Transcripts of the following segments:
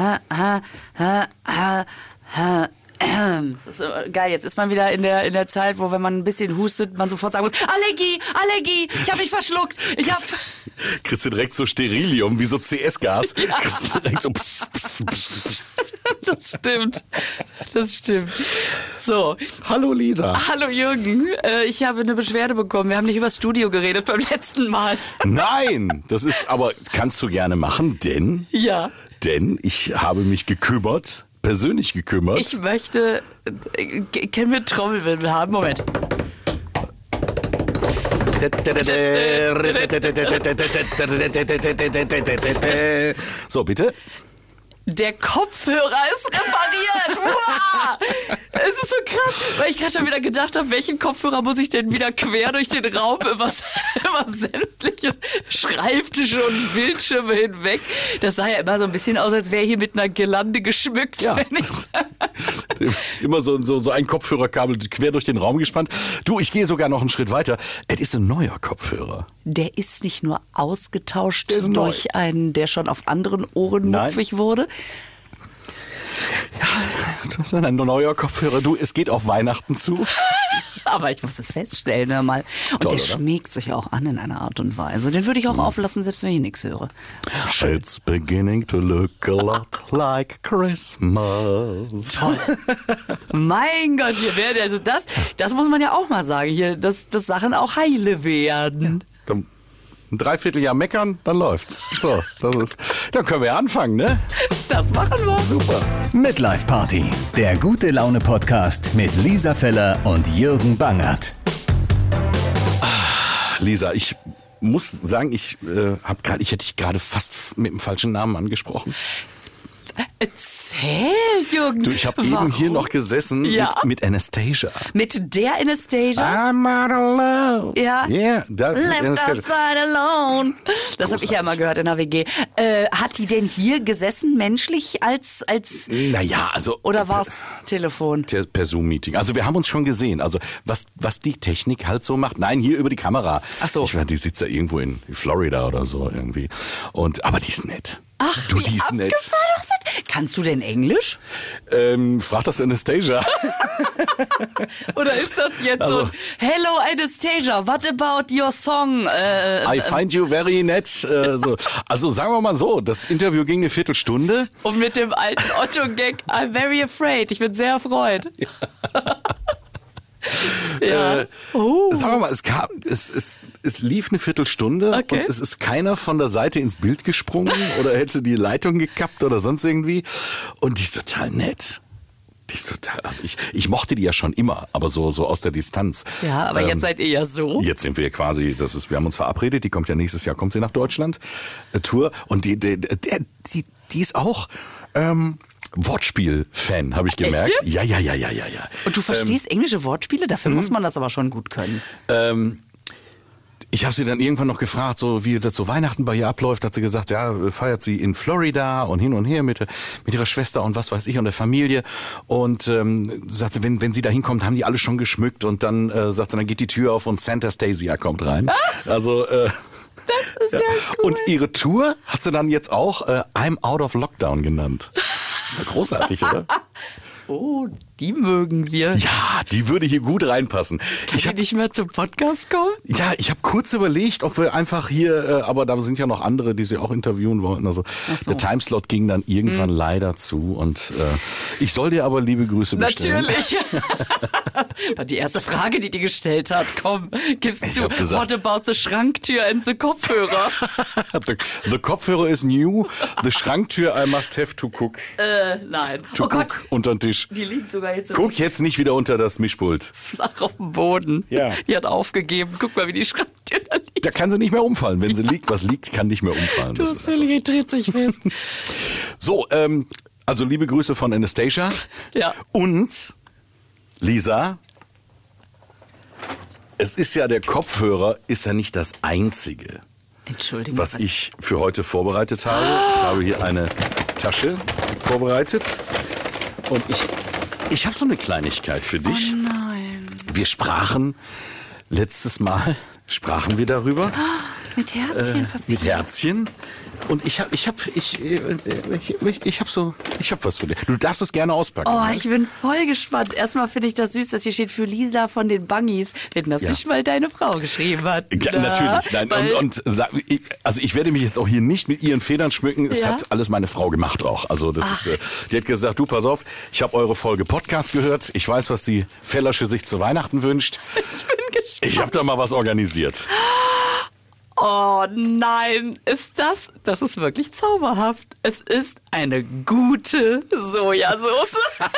ha, ha, ha, ha, ha. Das ist äh, geil. Jetzt ist man wieder in der, in der Zeit, wo, wenn man ein bisschen hustet, man sofort sagen muss: Allergie, Allergie, ich habe mich verschluckt. Ich habe. Kriegst du direkt so Sterilium, wie so CS-Gas. Ja. Kriegst du direkt so. Pss, pss, pss, das stimmt. Das stimmt. So. Hallo Lisa. Hallo Jürgen. Äh, ich habe eine Beschwerde bekommen. Wir haben nicht über das Studio geredet beim letzten Mal. Nein, das ist aber, kannst du gerne machen, denn. Ja. Denn ich habe mich gekümmert persönlich gekümmert. Ich möchte. Äh, können wir Trommelwirbel haben? Moment. So, bitte. Der Kopfhörer ist repariert. Wow! Es ist so krass, weil ich gerade schon wieder gedacht habe, welchen Kopfhörer muss ich denn wieder quer durch den Raum über, über sämtliche Schreibtische und Bildschirme hinweg. Das sah ja immer so ein bisschen aus, als wäre hier mit einer Girlande geschmückt. Ja. immer so, so, so ein Kopfhörerkabel quer durch den Raum gespannt. Du, ich gehe sogar noch einen Schritt weiter. Es ist ein neuer Kopfhörer. Der ist nicht nur ausgetauscht durch neu. einen, der schon auf anderen Ohren muffig wurde, ja, das ist ein neuer Kopfhörer. Du, es geht auf Weihnachten zu. Aber ich muss es feststellen, hör mal. Und Toll, der oder? schmiegt sich auch an in einer Art und Weise. Den würde ich auch hm. auflassen, selbst wenn ich nichts höre. It's beginning to look a lot like Christmas. Toll. mein Gott, hier werden, also das, das muss man ja auch mal sagen, hier, dass, dass Sachen auch heile werden. Ja, ein Dreivierteljahr meckern, dann läuft's. So, das ist, dann können wir anfangen, ne? Das machen wir. Super. Midlife Party, der gute Laune Podcast mit Lisa Feller und Jürgen Bangert. Ah, Lisa, ich muss sagen, ich äh, habe gerade, ich hätte dich gerade fast mit dem falschen Namen angesprochen. Erzähl, Jürgen. Du, ich habe eben hier noch gesessen ja? mit, mit, Anastasia. Mit der Anastasia? I'm not alone. Ja. Yeah, das Left Anastasia. outside alone. Das habe ich ja immer gehört in der WG. Äh, hat die denn hier gesessen, menschlich, als... als naja, also... Oder war es Telefon? Per Zoom-Meeting. Also wir haben uns schon gesehen. Also was, was die Technik halt so macht. Nein, hier über die Kamera. Ach so. Ich meine, die sitzt ja irgendwo in Florida oder so irgendwie. Und, aber die ist nett. Ach, du, die ist nett. Kannst du denn Englisch? Ähm, frag das Anastasia. Oder ist das jetzt also, so, Hello Anastasia, what about your song? Äh, I find you very nett. Äh, so. Also sagen wir mal so, das Interview ging eine Viertelstunde. Und mit dem alten Otto-Gag, I'm very afraid. Ich bin sehr erfreut. Ja. ja. Äh, oh. Sagen wir mal, es, kam, es, es es lief eine Viertelstunde okay. und es ist keiner von der Seite ins Bild gesprungen oder hätte die Leitung gekappt oder sonst irgendwie. Und die ist total nett. Die ist total, also ich, ich mochte die ja schon immer, aber so, so aus der Distanz. Ja, aber ähm, jetzt seid ihr ja so. Jetzt sind wir quasi, das ist, wir haben uns verabredet, die kommt ja nächstes Jahr, kommt sie nach Deutschland, äh, Tour. Und die, die, die, die ist auch, ähm, Wortspiel-Fan, habe ich gemerkt. Ja, ja, ja, ja, ja, ja. Und du verstehst ähm, englische Wortspiele? Dafür muss mhm. man das aber schon gut können. Ähm, ich habe sie dann irgendwann noch gefragt, so wie das so Weihnachten bei ihr abläuft, hat sie gesagt, ja, feiert sie in Florida und hin und her mit, mit ihrer Schwester und was weiß ich und der Familie. Und ähm, sagt sie, wenn, wenn sie da hinkommt, haben die alle schon geschmückt und dann äh, sagt sie, dann geht die Tür auf und Santa Stasia kommt rein. Ah! Also äh, das ist ja, ja cool. Und ihre Tour hat sie dann jetzt auch äh, I'm Out of Lockdown genannt. Das ist ja großartig, oder? Oh, die mögen wir. Ja, die würde hier gut reinpassen. Kann ich hab, nicht mehr zum Podcast kommen? Ja, ich habe kurz überlegt, ob wir einfach hier, äh, aber da sind ja noch andere, die sie auch interviewen wollten. Also so. der Timeslot ging dann irgendwann hm. leider zu und äh, ich soll dir aber liebe Grüße bestellen. Natürlich. die erste Frage, die dir gestellt hat. Komm, gib's ich zu. What about the Schranktür and the Kopfhörer? the, the, Kopfhörer is new. The Schranktür I must have to cook. Äh, nein. To oh cook Gott. unter den Tisch. Die liegt sogar jetzt. Guck jetzt nicht wieder unter das Mischpult. Flach auf dem Boden. Ja. Die hat aufgegeben. Guck mal, wie die Schranktür da liegt. Da kann sie nicht mehr umfallen. Wenn sie ja. liegt, was liegt, kann nicht mehr umfallen. Du hast völlig dreht sich fest. so, ähm, also liebe Grüße von Anastasia. Ja. Und Lisa, es ist ja der Kopfhörer, ist ja nicht das einzige. Was, was ich für heute vorbereitet habe. Ich habe hier eine Tasche vorbereitet. Und ich, ich habe so eine Kleinigkeit für dich. Oh nein. Wir sprachen letztes Mal, sprachen wir darüber. Oh, mit Herzchen. Äh, mit Herzchen. Und ich habe, ich habe, ich, äh, ich, ich, ich habe so, ich habe was für dich. Du darfst es gerne auspacken. Oh, ne? ich bin voll gespannt. Erstmal finde ich das süß, dass hier steht für Lisa von den Bungys. Wenn das Ja. nicht mal deine Frau geschrieben hat. Ja, Na, natürlich. Nein, weil- und, und sag, ich, also ich werde mich jetzt auch hier nicht mit ihren Federn schmücken. Es Ja? hat alles meine Frau gemacht auch. Also das ist, äh, die hat gesagt, du pass auf, ich habe eure Folge Podcast gehört. Ich weiß, was die Fellersche sich zu Weihnachten wünscht. ich bin gespannt. Ich habe da mal was organisiert. Oh nein, ist das, das ist wirklich zauberhaft. Es ist eine gute Sojasauce.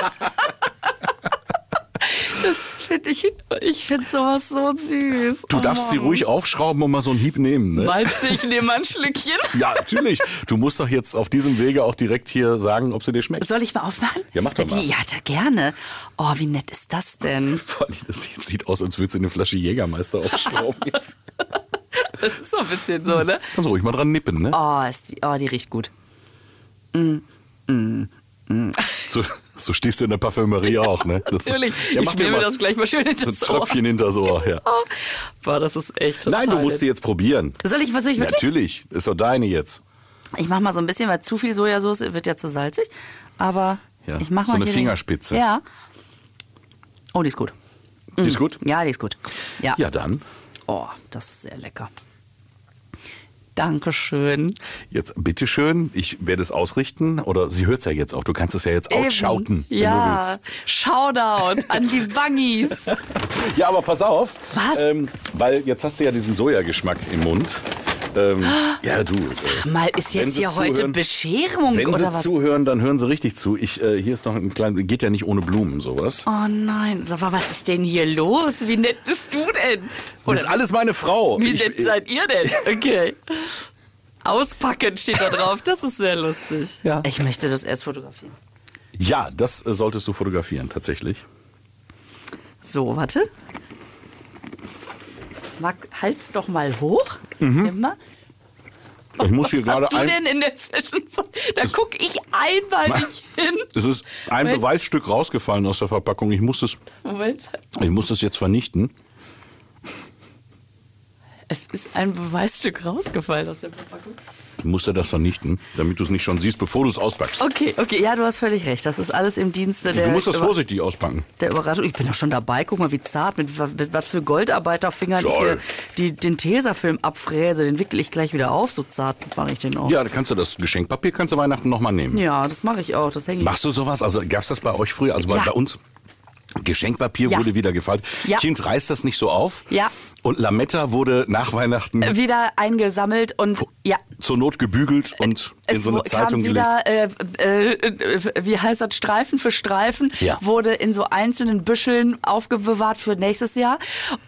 Das finde ich, ich finde sowas so süß. Du Oh darfst sie Mann. ruhig aufschrauben und mal so einen Hieb nehmen. Ne? Meinst du, ich nehme mal ein Schlückchen? Ja, natürlich. Du musst doch jetzt auf diesem Wege auch direkt hier sagen, ob sie dir schmeckt. Soll ich mal aufmachen? Ja, mach doch mal. Die, ja, da gerne. Oh, wie nett ist das denn? Vor allem, Das sieht, sieht aus, als würde sie eine Flasche Jägermeister aufschrauben. Jetzt. Das ist so ein bisschen so, ne? Kannst du ruhig mal dran nippen, ne? Oh, die, oh, die riecht gut. So, so stehst du in der Parfümerie auch, ne? Das- Natürlich. Ja, ich nehme mal das gleich mal schön hinter so ein. Tröpfchen hinters Ohr, ja. Oh, boah, das ist echt total Nein, du musst sie jetzt probieren. Soll ich, was soll ich wirklich? Natürlich, ist doch deine jetzt. Ich mach mal so ein bisschen, weil zu viel Sojasauce wird ja zu salzig. Aber Ja, ich mach so mal eine hier den- Fingerspitze. Ja. Oh, die ist gut. Die ist gut? Ja, die ist gut. Ja. Ja, dann. Oh, das ist sehr lecker. Dankeschön. Jetzt bitteschön, ich werde es ausrichten. Oder sie hört es ja jetzt auch. Du kannst es ja jetzt Eben. du Ja, willst. Shoutout an die Bungys. Ja, aber pass auf. Was? Ähm, weil jetzt hast du ja diesen Sojageschmack im Mund. Ähm, ja, du. Sag mal, ist Wenn jetzt Sie hier heute zuhören- Bescherung Wenn oder Sie was? zuhören, dann hören Sie richtig zu. Ich, äh, hier ist noch ein kleines, geht ja nicht ohne Blumen sowas. Oh nein, sag mal, was ist denn hier los? Wie nett bist du denn? Das ist alles meine Frau. Wie Ich- nett seid ihr denn? Okay. Auspacken steht da drauf. Das ist sehr lustig. Ja. Ich möchte das erst fotografieren. ja, das äh, solltest du fotografieren, tatsächlich. So, warte. Mag, halt's doch mal hoch. Immer. Ich muss hier Mhm. Was gerade hast du ein. denn in der Zwischenzeit? Da guck ich einmal Ma- nicht hin. Es ist ein Moment. Beweisstück rausgefallen aus der Verpackung. Ich muss es, Moment. ich muss es jetzt vernichten. Es ist ein Beweisstück rausgefallen aus der Verpackung. Ich musste das vernichten, damit du es nicht schon siehst, bevor du es auspackst. Okay, okay, ja, du hast völlig recht. Das ist alles im Dienste der, Du musst das Über- vorsichtig auspacken. der Überraschung. Ich bin doch schon dabei. Guck mal, wie zart, mit, mit was für Goldarbeiterfingern ich hier die, den Tesafilm abfräse. Den wickel ich gleich wieder auf. So zart mache ich den auch. Ja, da kannst du das Geschenkpapier kannst du Weihnachten nochmal nehmen. Ja, das mache ich auch. Das hänge ich. Machst du sowas? Also gab's das bei euch früher? Also bei, Ja. bei uns? Geschenkpapier Ja. wurde wieder gefaltet. Ja. Kind reißt das nicht so auf. Ja. Und Lametta wurde nach Weihnachten Wieder eingesammelt und ja. zur Not gebügelt und in Es so eine Zeitung kam gelegt. wieder, äh, äh, äh, wie heißt das, Streifen für Streifen, Ja. wurde in so einzelnen Büscheln aufbewahrt für nächstes Jahr.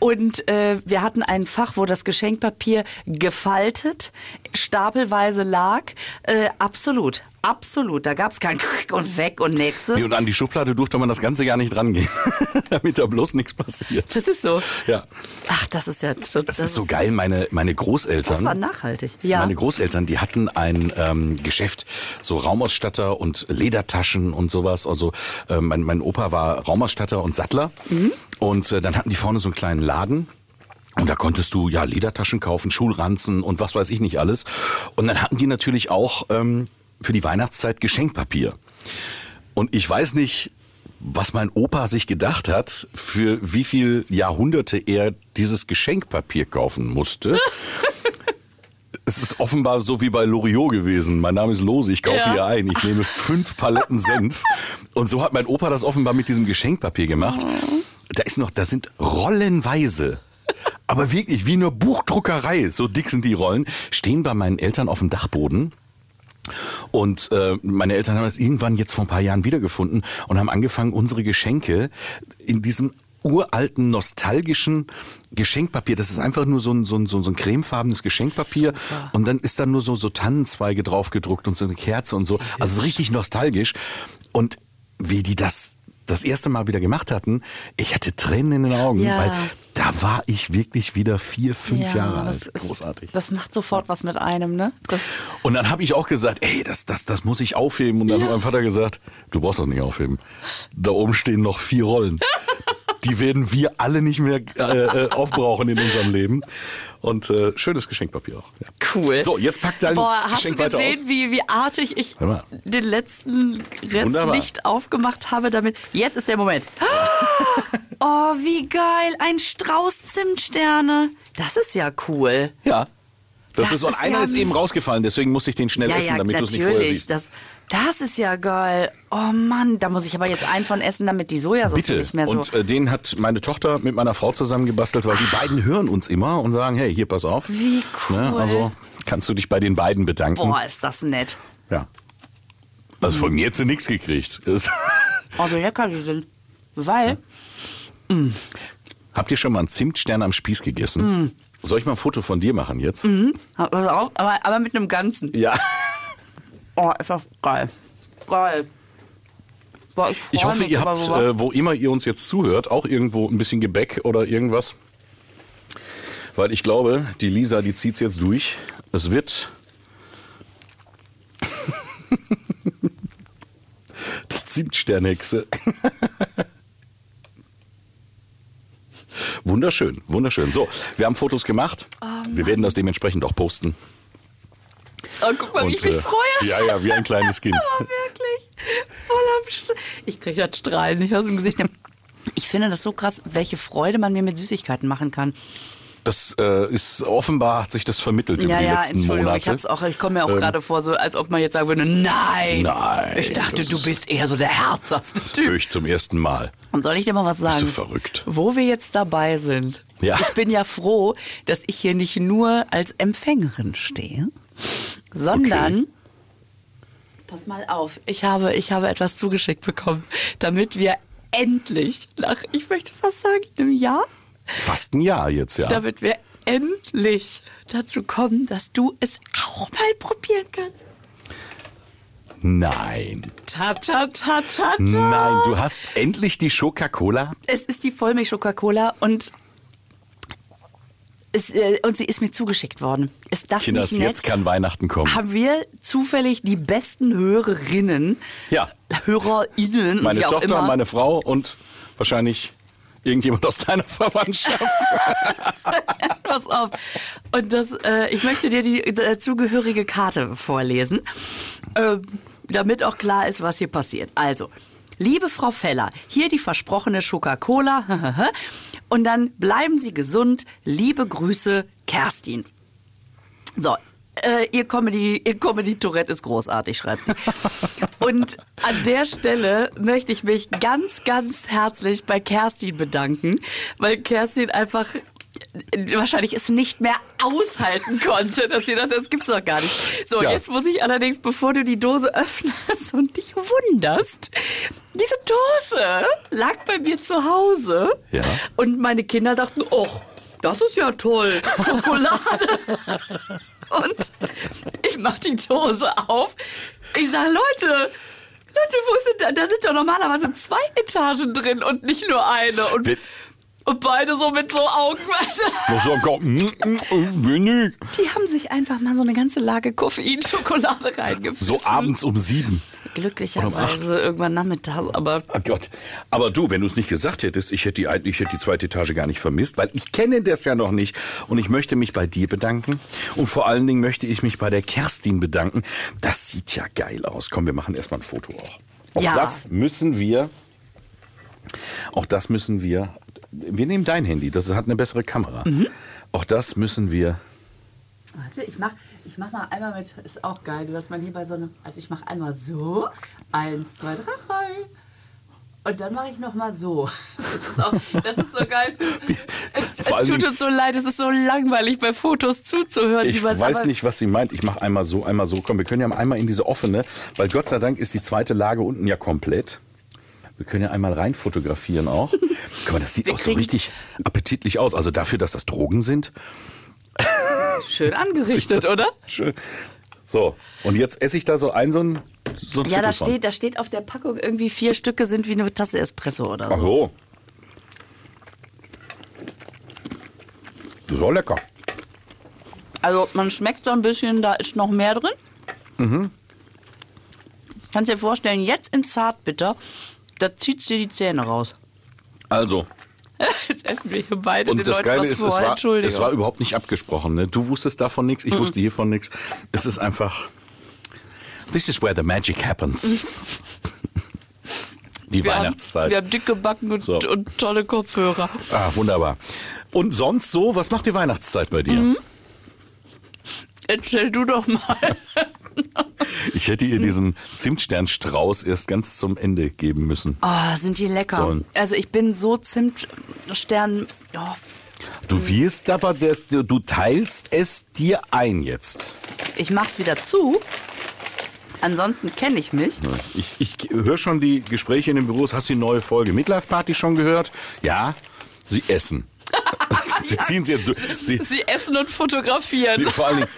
Und äh, wir hatten ein Fach, wo das Geschenkpapier gefaltet, stapelweise lag. Äh, absolut, absolut. Da gab es kein und weg und nächstes. Nee, und an die Schublade durfte man das ganze Jahr nicht rangehen, damit da bloß nichts passiert. das ist so. Ja, Ach, das ist ja... Das, das ist so geil. Meine, meine Großeltern. Das war nachhaltig. Ja. Meine Großeltern, die hatten ein ähm, Geschäft, so Raumausstatter und Ledertaschen und sowas. Also äh, mein, mein Opa war Raumausstatter und Sattler. Mhm. Und äh, dann hatten die vorne so einen kleinen Laden. Und da konntest du ja Ledertaschen kaufen, Schulranzen und was weiß ich nicht alles. Und dann hatten die natürlich auch ähm, für die Weihnachtszeit Geschenkpapier. Und ich weiß nicht, was mein Opa sich gedacht hat, für wie viel Jahrhunderte er dieses Geschenkpapier kaufen musste. Es ist offenbar so wie bei Loriot gewesen. Mein Name ist Lose, ich kaufe Ja. hier ein. Ich nehme fünf Paletten Senf. Und so hat mein Opa das offenbar mit diesem Geschenkpapier gemacht. Da ist noch, da sind rollenweise. Aber wirklich wie eine Buchdruckerei, so dick sind die Rollen, stehen bei meinen Eltern auf dem Dachboden. Und äh, meine Eltern haben das irgendwann jetzt vor ein paar Jahren wiedergefunden und haben angefangen, unsere Geschenke in diesem uralten, nostalgischen Geschenkpapier. Das ist einfach nur so ein, so ein, so ein, cremefarbenes Geschenkpapier. Super. Und dann ist da nur so, so Tannenzweige drauf gedruckt und so eine Kerze und so. Also so richtig nostalgisch. Und wie die das das erste Mal wieder gemacht hatten, ich hatte Tränen in den Augen, Ja. weil da war ich wirklich wieder vier, fünf Ja, Jahre alt. ist- Großartig. Das macht sofort was mit einem, ne? Das, Und dann habe ich auch gesagt, ey, das, das, das muss ich aufheben. Und dann hat mein Vater gesagt, du brauchst das nicht aufheben. Da oben stehen noch vier Rollen. Die werden wir alle nicht mehr äh, äh, aufbrauchen in unserem Leben. Und äh, schönes Geschenkpapier auch. Ja. Cool. So, jetzt pack dein Boah, hast Geschenk du weiter gesehen, aus. wie, wie artig ich den letzten Rest Wunderbar. nicht aufgemacht habe damit? Jetzt ist der Moment. Oh, wie geil. Ein Strauß Zimtsterne. Das ist ja cool. Ja. Das, Das ist, und ist einer ja- ist eben rausgefallen, deswegen musste ich den schnell ja, essen, ja, damit du es nicht vorher siehst. Das, das ist ja geil. Oh Mann, da muss ich aber jetzt einen von essen, damit die Sojasauce Bitte. nicht mehr so... Und äh, den hat meine Tochter mit meiner Frau zusammen gebastelt, weil die beiden hören uns immer und sagen, hey, hier, pass auf. Wie cool. Ne, also kannst du dich bei den beiden bedanken. Boah, ist das nett. Ja. Also von mir hat sie nichts gekriegt. Oh, wie lecker die sind. Weil, Habt ihr schon mal einen Zimtstern am Spieß gegessen? Mm. Soll ich mal ein Foto von dir machen jetzt? aber, aber mit einem Ganzen. Ja. Oh, das geil. Geil. Boah, ich, Ich hoffe, mich ihr habt, äh, wo immer ihr uns jetzt zuhört, auch irgendwo ein bisschen Gebäck oder irgendwas. Weil ich glaube, die Lisa, die zieht's jetzt durch. Es wird. die Zimtsternhexe. wunderschön, wunderschön. So, wir haben Fotos gemacht. wir werden das dementsprechend auch posten. Oh, guck mal, wie ich Und, mich äh, freue. Ja, ja, wie ein kleines Kind. Aber wirklich. Voll am Sch Ich kriege das Strahlen nicht aus dem Gesicht. Ich finde das so krass, welche Freude man mir mit Süßigkeiten machen kann. Das äh, ist offenbar hat sich das vermittelt ja, die ja, letzten Entschuldigung, Monate. ich hab's auch, ich komme mir auch Ähm, gerade vor, so als ob man jetzt sagen würde, nein. Nein, Ich dachte, das du ist- bist eher so der herzhafte Höre Typ. ich zum ersten Mal. Und soll ich dir mal was sagen? du verrückt? Wo wir jetzt dabei sind. Ja. Ich bin ja froh, dass ich hier nicht nur als Empfängerin stehe, sondern Pass mal auf, ich habe, ich habe etwas zugeschickt bekommen, damit wir endlich nach, ich möchte fast sagen, einem Jahr, Fast ein Jahr jetzt, ja. damit wir endlich dazu kommen, dass du es auch mal probieren kannst. Nein. Ta ta ta ta ta. Nein, du hast endlich die Coca-Cola. Es ist die Vollmilch Coca-Cola und es, äh, und sie ist mir zugeschickt worden. Ist das Kinders, nicht nett? jetzt kann Weihnachten kommen. haben wir zufällig die besten Hörerinnen, Ja. HörerInnen, Meine wie auch Tochter, immer. meine Frau und wahrscheinlich irgendjemand aus deiner Verwandtschaft. Pass auf. Und das, äh, ich möchte dir die äh, zugehörige Karte vorlesen, ähm, damit auch klar ist, was hier passiert. Also, liebe Frau Feller, hier die versprochene Coca-Cola. Und dann bleiben Sie gesund. Liebe Grüße, Kerstin. So. Äh, ihr Comedy, ihr Comedy Tourette ist großartig, schreibt sie. Und an der Stelle möchte ich mich ganz, ganz herzlich bei Kerstin bedanken, weil Kerstin einfach wahrscheinlich es nicht mehr aushalten konnte, dass sie dachte, das gibt's doch gar nicht. So, Ja. jetzt muss ich allerdings, bevor du die Dose öffnest und dich wunderst, diese Dose lag bei mir zu Hause Ja. und meine Kinder dachten, oh, das ist ja toll, Schokolade. Und ich mach die Dose auf. Ich sag, Leute, Leute, wo sind da? Da sind doch normalerweise zwei Etagen drin und nicht nur eine. Und, und beide so mit so Augen. Komm, mm, mm, wenig. Die haben sich einfach mal so eine ganze Lage Koffeinschokolade reingepfiffen. So abends um sieben. Glücklicherweise irgendwann nachmittags, aber Oh Gott. Aber du, wenn du es nicht gesagt hättest, ich hätte die, ich hätte die zweite Etage gar nicht vermisst, weil ich kenne das ja noch nicht. Und ich möchte mich bei dir bedanken. Und vor allen Dingen möchte ich mich bei der Kerstin bedanken. Das sieht ja geil aus. Komm, wir machen erstmal ein Foto auch. Auch Ja. das müssen wir. Auch das müssen wir. Wir nehmen dein Handy, das hat eine bessere Kamera. Mhm. Auch das müssen wir. Warte, ich mach, ich mach mal einmal mit, ist auch geil, dass man hier bei so einem, also ich mach einmal so, eins, zwei, drei, und dann mache ich noch mal so. Das ist, auch, das ist so geil. Es, Vor es allen tut uns so leid, es ist so langweilig, bei Fotos zuzuhören. Ich weiß nicht, was sie meint. Ich mache einmal so, einmal so. Komm, wir können ja mal einmal in diese offene, weil Gott sei Dank ist die zweite Lage unten ja komplett. Wir können ja einmal rein fotografieren auch. Guck mal, das sieht Wir auch so richtig appetitlich aus. Also dafür, dass das Drogen sind. Schön angerichtet, oder? Schön. So, und jetzt esse ich da so ein, so ein, so ein Ja, da steht, da steht auf der Packung irgendwie vier Stücke sind wie eine Tasse Espresso oder Ach so. so. So lecker. Also man schmeckt so ein bisschen, da ist noch mehr drin. Mhm. Kannst dir vorstellen, jetzt in Zartbitter, da zieht dir die Zähne raus. Also, Jetzt essen wir hier beide Und den das Leuten Geile was ist, es vor. war, Entschuldigung. es war überhaupt nicht abgesprochen. Ne? Du wusstest davon nichts, ich wusste hiervon nichts. Es ist einfach. This is where the magic happens. Die wir Weihnachtszeit. Haben, wir haben dicke Backen und, So. und tolle Kopfhörer. ah, wunderbar. Und sonst so, was macht die Weihnachtszeit bei dir? Mhm. Erzähl du doch mal. Ich hätte ihr diesen Zimtsternstrauß erst ganz zum Ende geben müssen. Oh, sind die lecker. So. Also ich bin so Zimtstern. Oh, Du wirst aber, das, du teilst es dir ein jetzt. ich mach's wieder zu. Ansonsten kenne ich mich. Ich, ich höre schon die Gespräche in den Büros. Hast du die neue Folge Midlife Party schon gehört? Ja, sie essen. sie ziehen sie jetzt so. Sie, Sie essen und fotografieren. vor allen Dingen,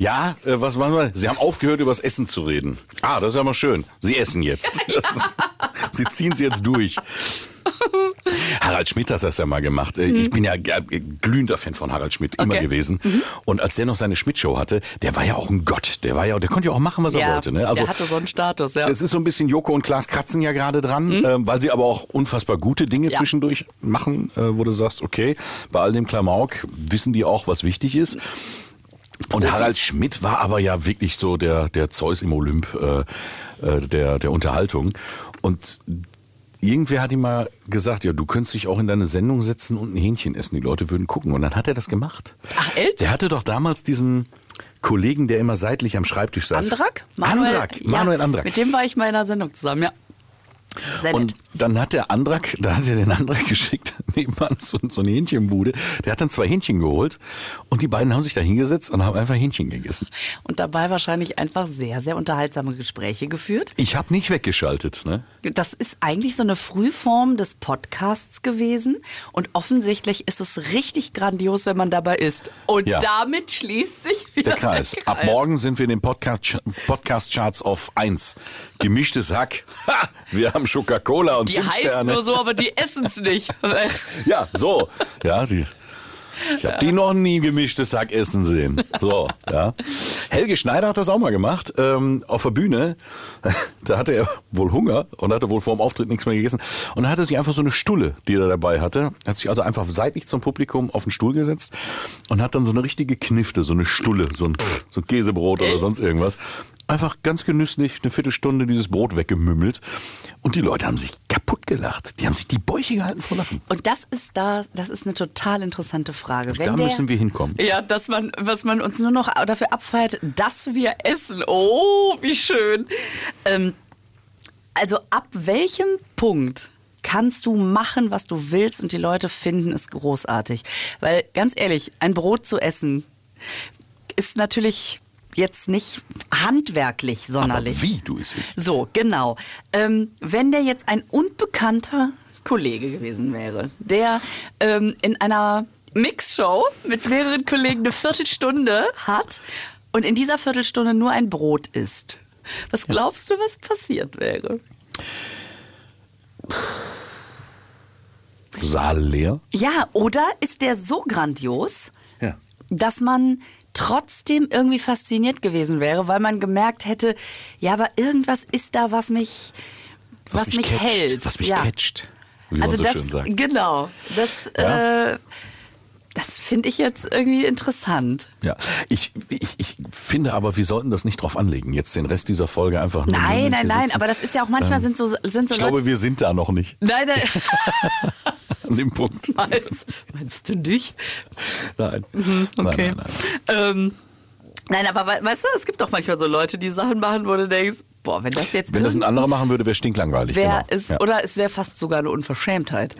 ja, äh, was machen wir? Sie haben aufgehört, über das Essen zu reden. Ah, das ist ja mal schön. Sie essen jetzt. Ist, sie ziehen es jetzt durch. Harald Schmidt hat das ja mal gemacht. Äh, Ich bin ja g- glühender Fan von Harald Schmidt immer Okay. gewesen. Und als der noch seine Schmidt-Show hatte, der war ja auch ein Gott. Der war ja, der konnte ja auch machen, was er ja, wollte. Ne? der hatte so einen Status, ja. Es ist so ein bisschen Joko und Klaas kratzen ja gerade dran, ähm, weil sie aber auch unfassbar gute Dinge Mhm. Ja. zwischendurch machen, äh, wo du sagst, okay, bei all dem Klamauk wissen die auch, was wichtig ist. Und Harald Schmidt war aber ja wirklich so der, der Zeus im Olymp äh, äh, der, der Unterhaltung. Und irgendwer hat ihm mal gesagt, ja, du könntest dich auch in deine Sendung setzen und ein Hähnchen essen. Die Leute würden gucken. Und dann hat er das gemacht. Ach, echt? Der hatte doch damals diesen Kollegen, der immer seitlich am Schreibtisch saß. Andrak? Andrak, Manuel ja, Andrak. Mit dem war ich mal in einer Sendung zusammen, ja. Sehr Und nett. dann hat der Andrak, da hat er den Andrak geschickt, nebenan so, so eine Hähnchenbude. Der hat dann zwei Hähnchen geholt und die beiden haben sich da hingesetzt und haben einfach Hähnchen gegessen. Und dabei wahrscheinlich einfach sehr, sehr unterhaltsame Gespräche geführt. Ich habe nicht weggeschaltet, ne? Das ist eigentlich so eine Frühform des Podcasts gewesen. Und offensichtlich ist es richtig grandios, wenn man dabei ist. Und Ja. damit schließt sich wieder Der Kreis. Ab morgen sind wir in den Podcast- Podcast-Charts auf 1. Gemischtes Hack. Ha! Wir haben Coca-Cola und Die heißen Zimtsterne. nur so, aber die essen es nicht. Ja, so. Ja, die. Ich habe die noch nie gemischtes Hack essen sehen. So, ja. Helge Schneider hat das auch mal gemacht. Ähm, auf der Bühne. Da hatte er wohl Hunger und hatte wohl vor dem Auftritt nichts mehr gegessen. Und da hatte sich einfach so eine Stulle, die er dabei hatte. Hat sich also einfach seitlich zum Publikum auf den Stuhl gesetzt und hat dann so eine richtige Knifte, so eine Stulle, so ein, so ein Käsebrot oder Echt? sonst irgendwas. Einfach ganz genüsslich eine Viertelstunde dieses Brot weggemümmelt. Und die Leute haben sich kaputt gelacht. Die haben sich die Bäuche gehalten vor Lachen. Und das ist da, das ist eine total interessante Frage. Wenn Da der- müssen wir hinkommen. Ja, dass man, was man uns nur noch dafür abfeiert, dass wir essen. Oh, wie schön. Ähm, also ab welchem Punkt kannst du machen, was du willst und die Leute finden es großartig? Weil ganz ehrlich, ein Brot zu essen ist natürlich jetzt nicht handwerklich sonderlich. Aber wie du es isst. So, genau. Ähm, wenn der jetzt ein unbekannter Kollege gewesen wäre, der ähm, in einer Mixshow mit mehreren Kollegen eine Viertelstunde hat und in dieser Viertelstunde nur ein Brot isst, was glaubst du, was passiert wäre? Saal leer. Ja, oder ist der so grandios, Ja. dass man trotzdem irgendwie fasziniert gewesen wäre, weil man gemerkt hätte, ja, aber irgendwas ist da, was mich, was, mich, catcht, hält. Was mich ja. catcht. Wie also man so das, schön sagt. genau, das, Ja. äh, das finde ich jetzt irgendwie interessant. Ja, ich, ich, ich finde aber, wir sollten das nicht drauf anlegen, jetzt den Rest dieser Folge einfach nur Nein, nein, nein, aber das ist ja auch manchmal sind so sind so Ich glaube, Leute. wir sind da noch nicht Nein, nein. An dem Punkt. meinst, meinst du nicht? Nein. Mhm, Okay. Nein, nein, nein. Ähm, nein, aber we- weißt du, es gibt doch manchmal so Leute, die Sachen machen, wo du denkst, boah, wenn das jetzt Wenn das ein anderer machen würde, wäre stinklangweilig. wär genau. es, ja. oder es wäre fast sogar eine Unverschämtheit.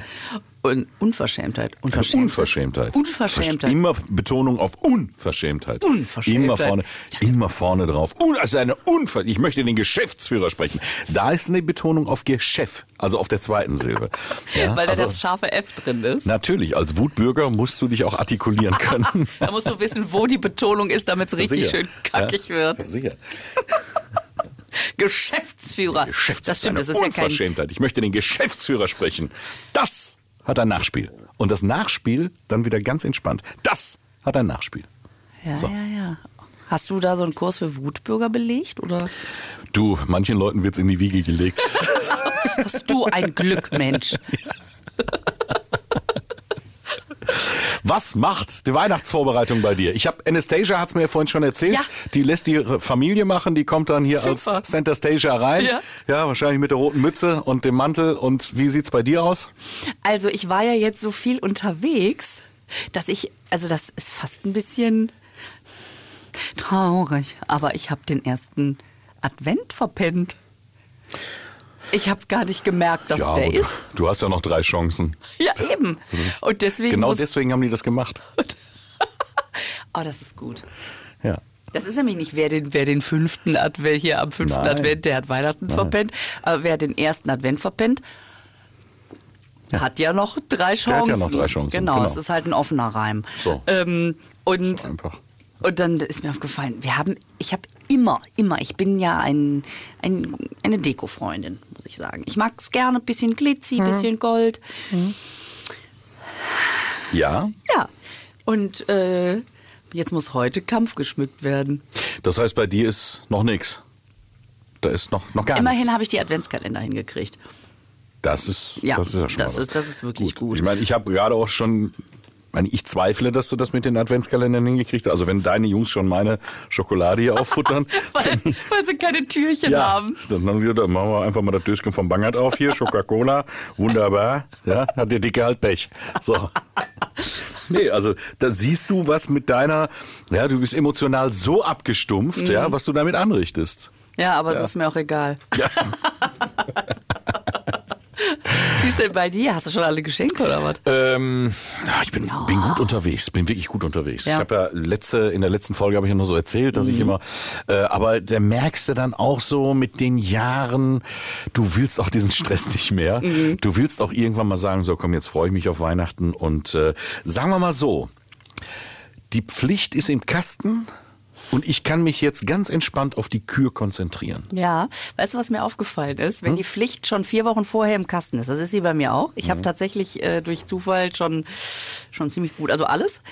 Und Unverschämtheit. Unverschämtheit. Unverschämtheit. Unverschämtheit. Immer Betonung auf Unverschämtheit. Unverschämtheit. Immer vorne, immer vorne drauf. Un, also eine Unver ich möchte den Geschäftsführer sprechen. Da ist eine Betonung auf Geschäft, also auf der zweiten Silbe. Ja, Weil da also, das scharfe F drin ist. Natürlich, als Wutbürger musst du dich auch artikulieren können. Da musst du wissen, wo die Betonung ist, damit es richtig Sicher. schön kackig ja, wird. Sicher. Geschäftsführer. Geschäfts das stimmt, das ist ja kein. Unverschämtheit. Ich möchte den Geschäftsführer sprechen. Das hat ein Nachspiel. Und das Nachspiel dann wieder ganz entspannt. Das hat ein Nachspiel. Ja, So. ja, ja. Hast du da so einen Kurs für Wutbürger belegt oder Du, manchen Leuten wird's in die Wiege gelegt. hast du ein Glück, Mensch? Was macht die Weihnachtsvorbereitung bei dir? Ich habe Anastasia hat's mir ja vorhin schon erzählt. Ja. Die lässt die Familie machen. Die kommt dann hier Super. als Santa Stasia rein. Ja. ja, wahrscheinlich mit der roten Mütze und dem Mantel. Und wie sieht's bei dir aus? Also ich war ja jetzt so viel unterwegs, dass ich, also das ist fast ein bisschen traurig, aber ich habe den ersten Advent verpennt. Ich habe gar nicht gemerkt, dass ja, der ist. Du hast ja noch drei Chancen. Ja, eben. Und deswegen Genau deswegen haben die das gemacht. Oh, das ist gut. Ja. Das ist nämlich nicht, wer den, wer den fünften Advent, hier am fünften Nein. Advent, der hat Weihnachten verpennt. Aber wer den ersten Advent verpennt, hat ja noch drei Chancen. hat ja noch drei Chancen, Genau, genau. es ist halt ein offener Reim. So. Ähm, und, So einfach. und dann ist mir aufgefallen, wir haben, ich habe immer, immer, ich bin ja ein, ein, eine Deko-Freundin, muss ich sagen. Ich mag es gerne, bisschen Glitzy, bisschen Gold. Ja, Ja. Und äh, jetzt muss heute Kampf geschmückt werden. das heißt, bei dir ist noch nichts. Da ist noch, noch gar Immerhin nichts. habe ich die Adventskalender hingekriegt. Das ist, Ja, das ist ja schon das mal ist- das ist wirklich gut. Ich meine, ich habe gerade auch schon, ich zweifle, dass du das mit den Adventskalendern hingekriegt hast. Also wenn deine Jungs schon meine Schokolade hier auffuttern, Weil, weil sie keine Türchen ja, haben. dann, dann machen wir einfach mal das Döschen vom Bangert auf hier, Coca-Cola, wunderbar. Ja, hat der Dicke halt Pech. So. Nee, also da siehst du, was mit deiner, ja, du bist emotional so abgestumpft, Mhm. ja, was du damit anrichtest. Ja, aber es ist mir auch egal. Ja. Wie ist denn bei dir? Hast du schon alle Geschenke oder was? Ähm, ja, ich bin, bin gut unterwegs, bin wirklich gut unterwegs. Ja. Mhm. Ich habe ja letzte, in der letzten Folge habe ich ja nur so erzählt, dass ich immer, äh, aber da merkst du dann auch so mit den Jahren, du willst auch diesen Stress nicht mehr. Mhm. Du willst auch irgendwann mal sagen, so komm, jetzt freue ich mich auf Weihnachten und äh, sagen wir mal so, die Pflicht ist im Kasten und ich kann mich jetzt ganz entspannt auf die Kür konzentrieren. Ja, weißt du, was mir aufgefallen ist? Hm? Wenn die Pflicht schon vier Wochen vorher im Kasten ist, das ist sie bei mir auch. Ich habe tatsächlich äh, durch Zufall schon, schon ziemlich gut, also alles.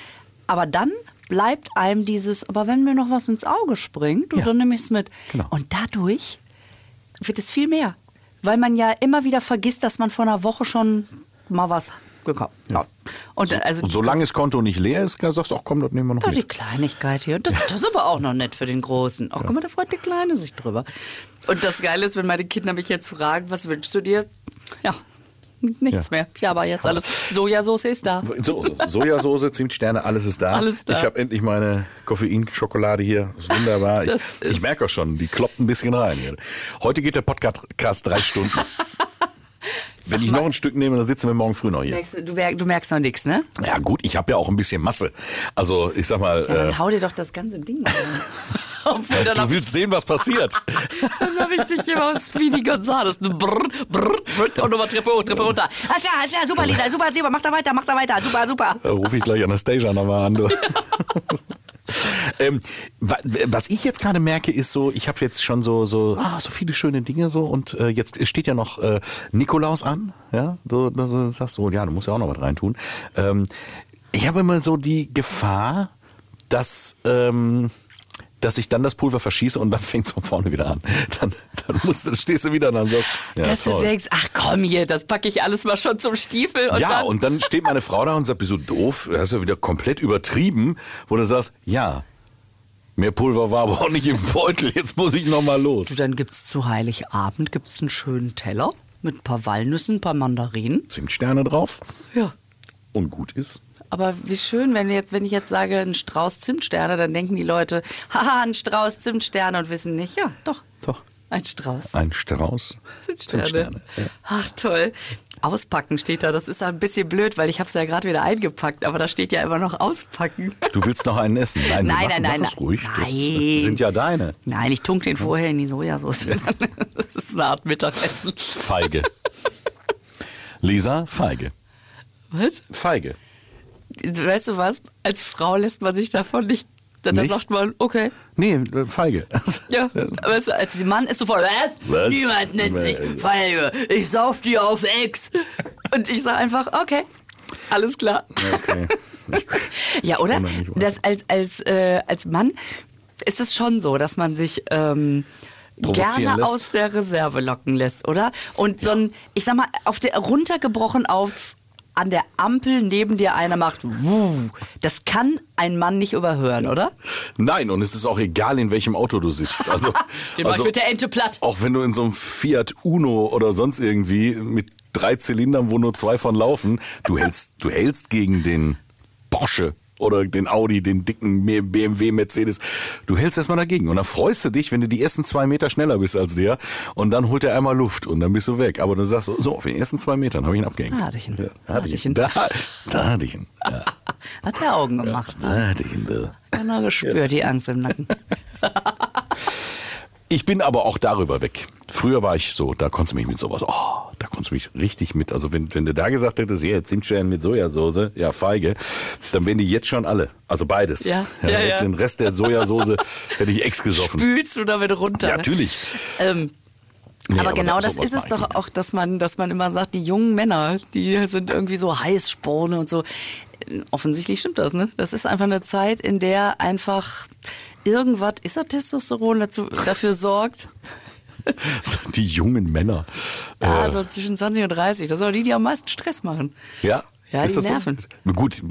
Aber dann bleibt einem dieses, aber wenn mir noch was ins Auge springt, Ja. dann nehme ich es mit. Genau. Und dadurch wird es viel mehr. Weil man ja immer wieder vergisst, dass man vor einer Woche schon mal was gekauft hat. Und also Und solange das Konto nicht leer ist, sagst du, ach komm, das nehmen wir noch da die mit. Kleinigkeit hier. Das, das ist aber auch noch nett für den Großen. Ach, guck mal, da freut der Kleine sich drüber. Und das Geile ist, wenn meine Kinder mich jetzt fragen, was wünschst du dir? Ja, nichts Ja. mehr. Ja, aber jetzt alles. Sojasauce ist da. So, so. Sojasauce, Zimtsterne, alles ist da. Alles da. Ich habe endlich meine Koffeinschokolade hier. Das ist wunderbar. Ich, ich merke auch schon, die kloppt ein bisschen rein. Heute geht der Podcast drei Stunden. Wenn ich mal. noch ein Stück nehme, dann sitzen wir morgen früh noch hier. Merkst du, du, mer- du merkst noch nichts, ne? Ja gut, ich habe ja auch ein bisschen Masse. Also ich sag mal, Ja, dann äh, hau dir doch das ganze Ding rein. Du willst sehen, was passiert. dann hab ich dich hier mal Speedy Gonzales. Brrr, brrr, brrr, und nochmal Treppe hoch, Treppe runter. Alles klar, alles klar, super, Lisa, super, super, mach da weiter, mach da weiter, super, super. Da rufe ich gleich Anastasia nochmal an. Du. ähm, wa- was ich jetzt gerade merke, ist so, ich habe jetzt schon so so ah, so viele schöne Dinge so und äh, jetzt steht ja noch äh, Nikolaus an, ja, so, so sagst du, ja, du musst ja auch noch was reintun. Ähm, ich habe immer so die Gefahr, dass ähm, dass ich dann das Pulver verschieße und dann fängt es von vorne wieder an. Dann, dann, musst, du- dann stehst du wieder und dann sagst ja, Dass du toll. denkst, ach komm hier, das packe ich alles mal schon zum Stiefel. Und ja, dann, und dann steht meine Frau da und sagt, bist du doof? Das ist ja wieder komplett übertrieben. Wo du sagst, ja, mehr Pulver war aber auch nicht im Beutel, jetzt muss ich noch mal los. Du, dann gibt's zu Heiligabend gibt's einen schönen Teller mit ein paar Walnüssen, ein paar Mandarinen. Zimtsterne drauf Ja. und gut ist. Aber wie schön, wenn, jetzt, wenn ich jetzt sage, ein Strauß Zimtsterne, dann denken die Leute, haha, ein Strauß Zimtsterne und wissen nicht, ja, doch. Doch. Ein Strauß Ein Strauß Zimtsterne. ja. Ach toll. Auspacken steht da. Das ist ein bisschen blöd, weil ich habe es ja gerade wieder eingepackt, aber da steht ja immer noch auspacken. Du willst noch einen essen? Nein, Nein, machen, nein, nein, nein. ruhig. Das Nein. sind ja deine. Nein, ich tunke den vorher in die Sojasauce. Das ist eine Art Mittagessen. Feige. Lisa, Feige. Was? Feige. Weißt du was? Als Frau lässt man sich davon nicht. Dann, dann sagt man, okay. Nee, äh, Feige. Ja, aber es- als Mann ist sofort, was? Was? Niemand nennt mich Feige. Ich sauf dir auf Ex. Und ich sage einfach, okay, alles klar. Okay. Ja, oder? Das als, als, äh, als Mann ist es schon so, dass man sich ähm, gerne lässt. aus der Reserve locken lässt, oder? Und so ein, ich sag mal, auf der runtergebrochen auf an der Ampel neben dir einer macht, wuh, das kann ein Mann nicht überhören, oder? Nein, und es ist auch egal, in welchem Auto du sitzt. Also, Den also mit der Ente platt. auch wenn du in so einem Fiat Uno oder sonst irgendwie mit drei Zylindern, wo nur zwei von laufen, du hältst, du hältst gegen den Porsche oder den Audi, den dicken BMW, Mercedes. Du hältst erstmal dagegen und dann freust du dich, wenn du die ersten zwei Meter schneller bist als der und dann holt er einmal Luft und dann bist du weg. Aber dann sagst du, so, auf den ersten zwei Metern habe ich ihn abgehängt. Da hatte ich ihn. Ja, Da hatte ich ihn. Da, da hatte ich ihn. Ja, Hat er Augen gemacht. da hatte ich ihn. Ja. Genau gespürt, die Angst im Nacken. Ich bin aber auch darüber weg. Früher war ich so, da konntest du mich mit sowas, oh, da konntest du mich richtig mit, also wenn, wenn du da gesagt hättest, hier, Zimtstern mit Sojasauce, ja, feige, dann wären die jetzt schon alle. Also beides. Ja, ja, ja. Den Rest der Sojasauce hätte ich ex gesoffen. Spülst du damit runter? Ja, ne? natürlich. Ähm, Nee, aber aber genau das- ist es doch nicht. auch, dass man, dass man immer sagt, die jungen Männer, die sind irgendwie so Heißsporne und so. Offensichtlich stimmt das, ne? Das ist einfach eine Zeit, in der einfach irgendwas, ist das Testosteron dazu, dafür sorgt? Die jungen Männer. Ja, Äh, so zwischen 20 und 30. Das sind die, die am meisten Stress machen. ja? Ja, Ist die das so? nerven. Gut,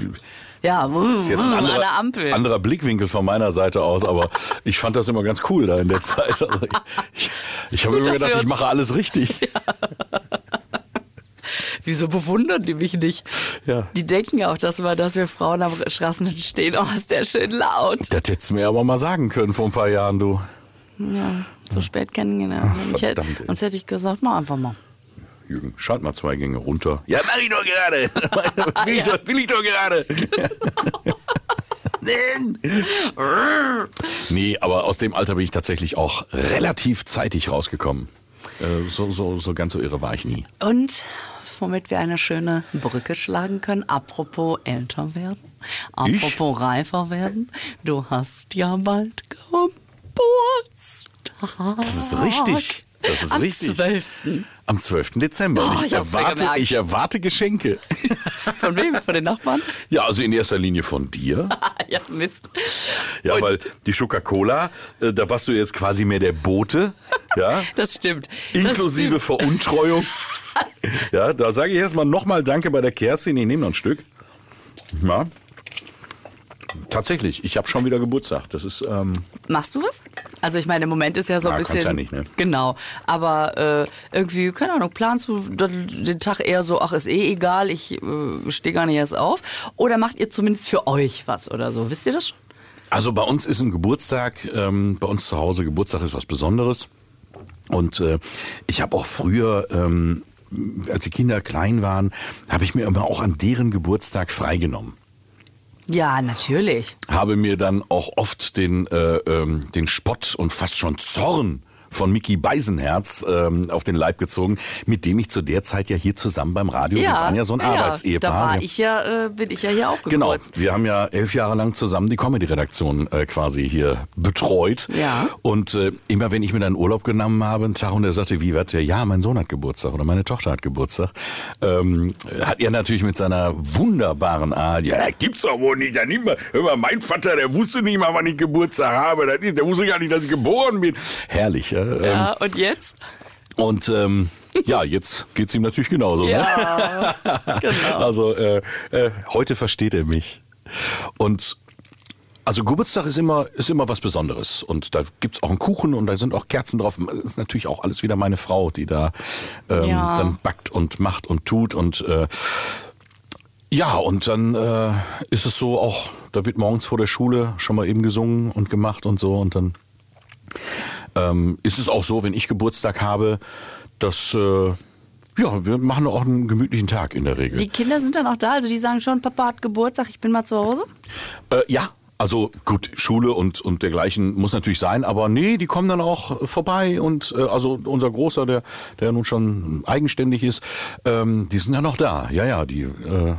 Ja, ist jetzt ein an anderer, der Ampel. anderer Blickwinkel von meiner Seite aus, aber ich fand das immer ganz cool da in der Zeit. Also ich ich, ich habe immer gedacht, ich mache alles richtig. Wieso bewundern die mich nicht? Ja. Die denken ja auch, dass wir, dass wir Frauen am Straßenrand stehen. Oh, ist der schön laut. Das hättest du mir aber mal sagen können vor ein paar Jahren, du. Ja, zu spät kennengelernt. Hätte, sonst hätte ich gesagt, mach einfach mal. Jürgen, schalt mal zwei Gänge runter. Ja, mach ich doch gerade. will, ich doch, will ich doch gerade. Nee, aber aus dem Alter bin ich tatsächlich auch relativ zeitig rausgekommen. Äh, so, so, so ganz so irre war ich nie. Und womit wir eine schöne Brücke schlagen können, apropos älter werden, apropos reifer werden, du hast ja bald Geburtstag. Das ist richtig. Das ist Am richtig. 12. Am 12. Dezember. Oh, ich, ich erwarte, ich erwarte Geschenke. Von wem? Von den Nachbarn? Ja, also in erster Linie von dir. ja, Mist. Ja, Und- weil die Coca-Cola, äh, da warst du jetzt quasi mehr der Bote. Ja. Das stimmt. Das Inklusive stimmt. Veruntreuung. ja, da sage ich erstmal nochmal Danke bei der Kerstin. Ich nehme noch ein Stück. Ja. Tatsächlich, ich habe schon wieder Geburtstag. Das ist, ähm, Machst du was? Also ich meine, im Moment ist ja so ein kannst bisschen... ja nicht, ne? Genau. Aber äh, irgendwie, keine Ahnung, planst du den Tag eher so, ach, ist eh egal, ich äh, stehe gar nicht erst auf? Oder macht ihr zumindest für euch was oder so? Wisst ihr das schon? also bei uns ist ein Geburtstag, ähm, bei uns zu Hause Geburtstag ist was Besonderes. Und äh, ich habe auch früher, ähm, als die Kinder klein waren, habe ich mir immer auch an deren Geburtstag freigenommen. Ja, natürlich. habe mir dann auch oft den, äh, ähm, den Spott und fast schon Zorn von Mickey Beisenherz ähm, auf den Leib gezogen, mit dem ich zu der Zeit ja hier zusammen beim Radio, wir waren ja so ein Arbeitsehepaar. Da war ich ja, äh, bin ich ja hier Genau, aufgekreuzt. wir haben ja elf Jahre lang zusammen die Comedy-Redaktion äh, quasi hier betreut. Ja. Und äh, immer wenn ich mir dann Urlaub genommen habe, einen Tag und er sagte, wie wird der? Ja, mein Sohn hat Geburtstag oder meine Tochter hat Geburtstag, ähm, hat er natürlich mit seiner wunderbaren Art, ja, das gibt's doch wohl nicht, dann immer, hör mal, mein Vater, der wusste nicht mal, wann ich Geburtstag habe, das ist, der wusste gar nicht, dass ich geboren bin. Herrlich, ja. Ähm, und jetzt? Und ähm, ja, jetzt geht's ihm natürlich genauso. Ne? Ja, genau. Also äh, äh, heute versteht er mich. Und also Geburtstag ist immer, ist immer was Besonderes. Und da gibt's auch einen Kuchen und da sind auch Kerzen drauf. Das ist natürlich auch alles wieder meine Frau, die da ähm, Ja. dann backt und macht und tut. Und äh, ja, und dann äh, ist es so auch, da wird morgens vor der Schule schon mal eben gesungen und gemacht und so. Und dann ähm, ist es auch so, wenn ich Geburtstag habe, dass äh, ja, wir machen auch einen gemütlichen Tag in der Regel. Die Kinder sind dann auch da, also die sagen schon, Papa hat Geburtstag, ich bin mal zu Hause. Äh, ja, also gut, Schule und, und dergleichen muss natürlich sein, aber nee, die kommen dann auch vorbei und äh, also unser Großer, der, der nun schon eigenständig ist, ähm, die sind dann auch da. Ja, ja, die äh,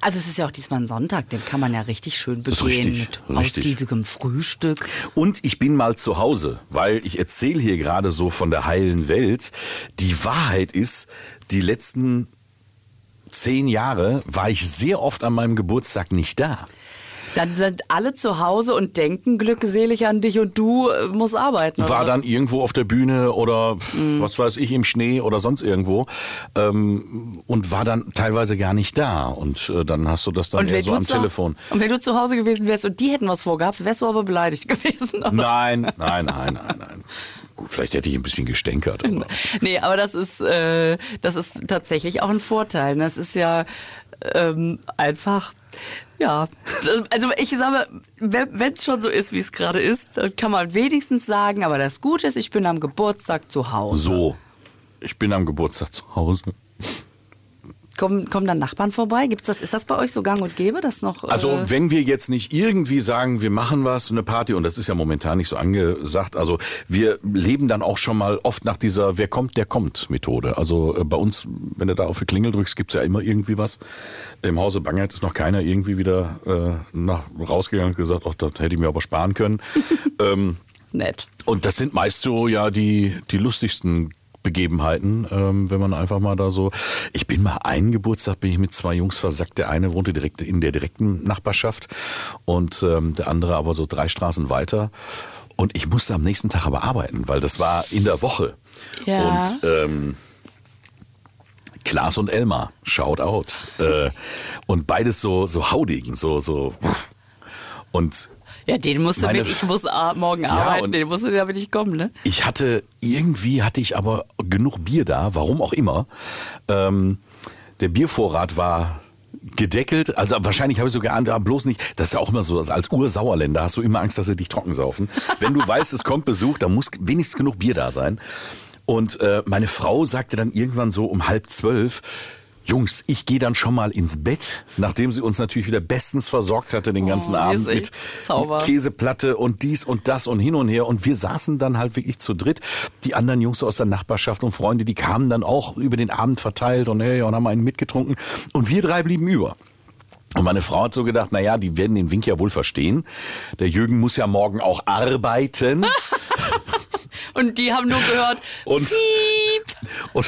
Also es ist ja auch diesmal ein Sonntag, den kann man ja richtig schön begehen richtig, mit richtig. ausgiebigem Frühstück. Und ich bin mal zu Hause, weil ich erzähle hier gerade so von der heilen Welt. Die Wahrheit ist, die letzten zehn Jahre war ich sehr oft an meinem Geburtstag nicht da. Dann sind alle zu Hause und denken glückselig an dich und du äh, musst arbeiten. War dann irgendwo auf der Bühne oder Mhm. was weiß ich, im Schnee oder sonst irgendwo ähm, und war dann teilweise gar nicht da. Und äh, dann hast du das dann eher so am Telefon. und wenn du zu Hause gewesen wärst und die hätten was vorgehabt, wärst du aber beleidigt gewesen. oder? Nein, nein, nein, nein, nein. Gut, vielleicht hätte ich ein bisschen gestänkert. Aber Nee, aber das ist, äh, das ist tatsächlich auch ein Vorteil. Das ist ja ähm, einfach, ja. Also ich sage, wenn es schon so ist, wie es gerade ist, kann man wenigstens sagen, aber das Gute ist, ich bin am Geburtstag zu Hause. so, ich bin am Geburtstag zu Hause. Kommen, kommen dann Nachbarn vorbei? Gibt's das, ist das bei euch so gang und gäbe, das noch? Also äh, wenn wir jetzt nicht irgendwie sagen, wir machen was, eine Party, und das ist ja momentan nicht so angesagt, also wir leben dann auch schon mal oft nach dieser Wer kommt, der kommt Methode. Also äh, bei uns, wenn du da auf die Klingel drückst, gibt's ja immer irgendwie was. Im Hause Bangert ist noch keiner irgendwie wieder äh, nach, rausgegangen und gesagt, ach, das hätte ich mir aber sparen können. ähm, nett. und das sind meist so ja die, die lustigsten Begebenheiten, ähm, wenn man einfach mal da so. Ich bin mal einen Geburtstag, bin ich mit zwei Jungs versackt. Der eine wohnte direkt in der direkten Nachbarschaft und ähm, der andere aber so drei Straßen weiter. Und ich musste am nächsten Tag aber arbeiten, weil das war in der Woche. Ja. Und ähm, Klaas und Elmar, shout out. Äh, und beides so, so haudigen, so, so. Und Ja, den musst du mit, ich muss morgen Ja, arbeiten, den musst du damit nicht kommen, ne? Ich hatte, irgendwie hatte ich aber genug Bier da, warum auch immer. Ähm, der Biervorrat war gedeckelt, also wahrscheinlich habe ich sogar ah, bloß nicht, das ist ja auch immer so, als Ursauerländer hast du immer Angst, dass sie dich trocken saufen. Wenn du weißt, es kommt Besuch, dann muss wenigstens genug Bier da sein. Und äh, meine Frau sagte dann irgendwann so um halb zwölf, Jungs, ich gehe dann schon mal ins Bett, nachdem sie uns natürlich wieder bestens versorgt hatte den ganzen Oh, Abend mit Zauber. Käseplatte und dies und das und hin und her. Und wir saßen dann halt wirklich zu dritt. Die anderen Jungs aus der Nachbarschaft und Freunde, die kamen dann auch über den Abend verteilt und, hey, und haben einen mitgetrunken. Und wir drei blieben über. Und meine Frau hat so gedacht, na ja, die werden den Wink ja wohl verstehen. Der Jürgen muss ja morgen auch arbeiten. Und die haben nur gehört, Und, und,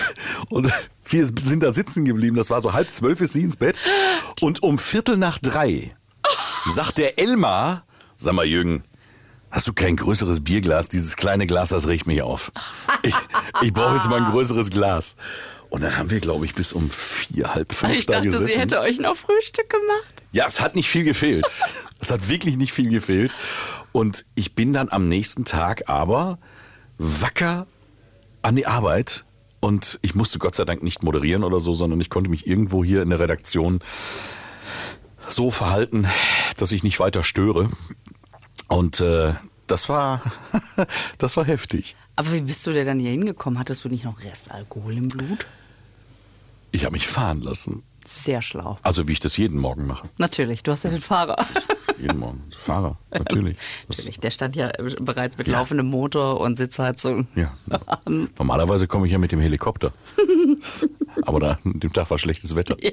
und wir sind da sitzen geblieben. Das war so halb zwölf ist sie ins Bett. Und um Viertel nach drei sagt der Elmar, sag mal Jürgen, hast du kein größeres Bierglas? Dieses kleine Glas, das regt mich auf. Ich, ich brauche jetzt mal ein größeres Glas. Und dann haben wir, glaube ich, bis um vier, halb fünf ich da dachte, gesessen. sie hätte euch noch Frühstück gemacht. Ja, es hat nicht viel gefehlt. es hat wirklich nicht viel gefehlt. Und ich bin dann am nächsten Tag aber wacker an die Arbeit. Und ich musste Gott sei Dank nicht moderieren oder so, sondern ich konnte mich irgendwo hier in der Redaktion so verhalten, dass ich nicht weiter störe. Und äh, das war, das war heftig. Aber wie bist du denn dann hier hingekommen? Hattest du nicht noch Restalkohol im Blut? Ich habe mich fahren lassen. Sehr schlau. Also wie ich das jeden Morgen mache. Natürlich, du hast ja den Fahrer. Jeden Morgen. Fahrer, natürlich. Natürlich, der stand ja bereits mit laufendem Motor und Sitzheizung. Ja. Normalerweise komme ich ja mit dem Helikopter. Aber da, an dem Tag war schlechtes Wetter. Ja.